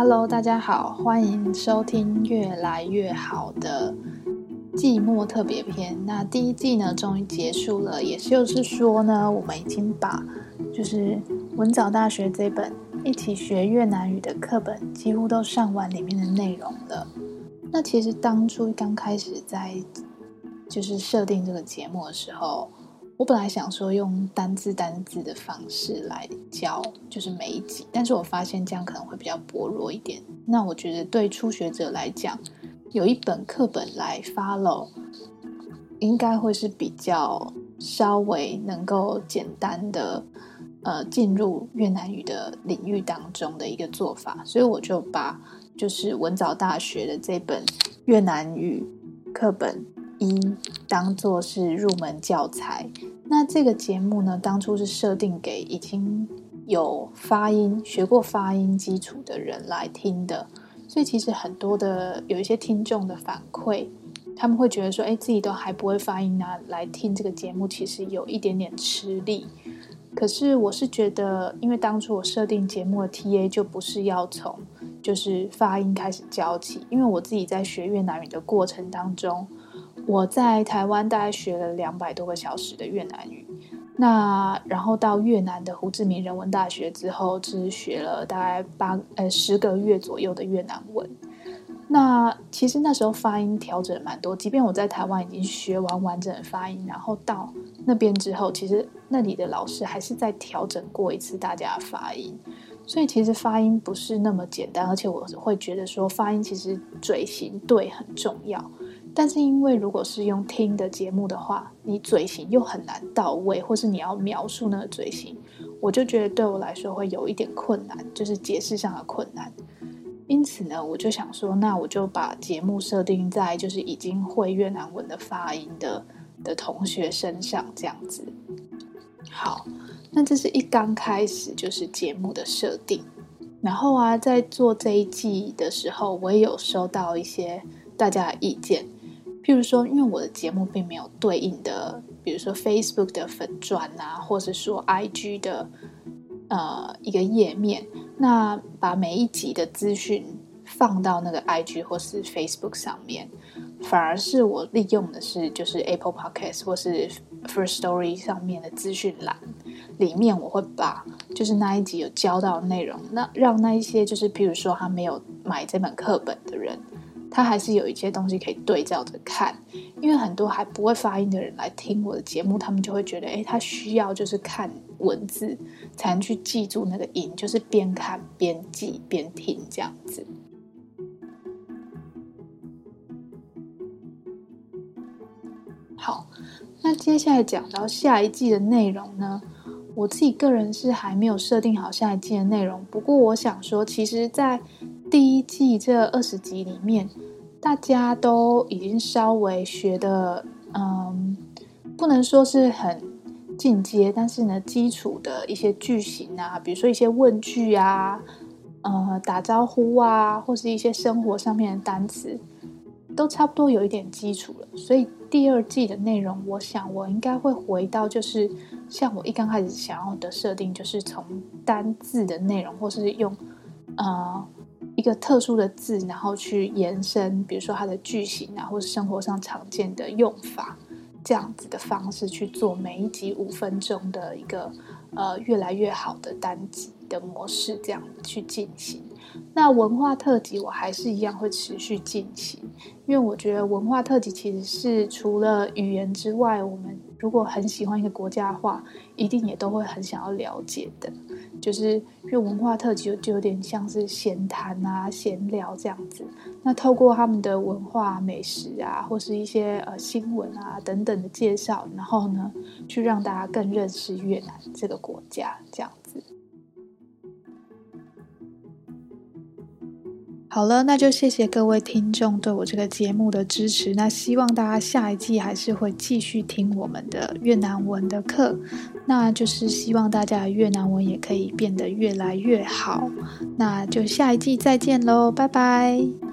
Hello，大家好，欢迎收听越来越好的寂寞特别篇。那第一季呢，终于结束了，也就是说呢，我们已经把就是文藻大学这本一起学越南语的课本几乎都上完里面的内容了。那其实当初刚开始在就是设定这个节目的时候，我本来想说用单字单字的方式来教，就是每一集，但是我发现这样可能会比较薄弱一点。那我觉得对初学者来讲，有一本课本来 follow，应该会是比较稍微能够简单的呃进入越南语的领域当中的一个做法，所以我就把就是文藻大学的这本越南语课本。一当做是入门教材，那这个节目呢，当初是设定给已经有发音、学过发音基础的人来听的，所以其实很多的有一些听众的反馈，他们会觉得说，哎，自己都还不会发音啊，来听这个节目其实有一点点吃力。可是我是觉得，因为当初我设定节目的 TA 就不是要从就是发音开始教起，因为我自己在学越南语的过程当中。我在台湾大概学了两百多个小时的越南语，那然后到越南的胡志明人文大学之后，只学了大概八呃十个月左右的越南文。那其实那时候发音调整蛮多，即便我在台湾已经学完完整的发音，然后到那边之后，其实那里的老师还是在调整过一次大家的发音。所以其实发音不是那么简单，而且我会觉得说发音其实嘴型对很重要。但是因为如果是用听的节目的话，你嘴型又很难到位，或是你要描述那个嘴型，我就觉得对我来说会有一点困难，就是解释上的困难。因此呢，我就想说，那我就把节目设定在就是已经会越南文的发音的的同学身上，这样子。好，那这是一刚开始就是节目的设定。然后啊，在做这一季的时候，我也有收到一些大家的意见。譬如说，因为我的节目并没有对应的，比如说 Facebook 的粉钻啊，或是说 IG 的呃一个页面，那把每一集的资讯放到那个 IG 或是 Facebook 上面，反而是我利用的是就是 Apple Podcast 或是 First Story 上面的资讯栏里面，我会把就是那一集有教到的内容，那让那一些就是譬如说他没有买这本课本的人。他还是有一些东西可以对照着看，因为很多还不会发音的人来听我的节目，他们就会觉得，哎，他需要就是看文字才能去记住那个音，就是边看边记边听这样子。好，那接下来讲到下一季的内容呢，我自己个人是还没有设定好下一季的内容，不过我想说，其实，在第一季这二十集里面，大家都已经稍微学的，嗯，不能说是很进阶，但是呢，基础的一些句型啊，比如说一些问句啊，呃，打招呼啊，或是一些生活上面的单词，都差不多有一点基础了。所以第二季的内容，我想我应该会回到，就是像我一刚开始想要的设定，就是从单字的内容，或是用，呃。一个特殊的字，然后去延伸，比如说它的句型啊，或是生活上常见的用法，这样子的方式去做每一集五分钟的一个呃越来越好的单集的模式，这样去进行。那文化特辑我还是一样会持续进行，因为我觉得文化特辑其实是除了语言之外，我们如果很喜欢一个国家的话，一定也都会很想要了解的。就是因为文化特辑就有点像是闲谈啊、闲聊这样子。那透过他们的文化、美食啊，或是一些呃新闻啊等等的介绍，然后呢，去让大家更认识越南这个国家这样好了，那就谢谢各位听众对我这个节目的支持。那希望大家下一季还是会继续听我们的越南文的课，那就是希望大家的越南文也可以变得越来越好。那就下一季再见喽，拜拜。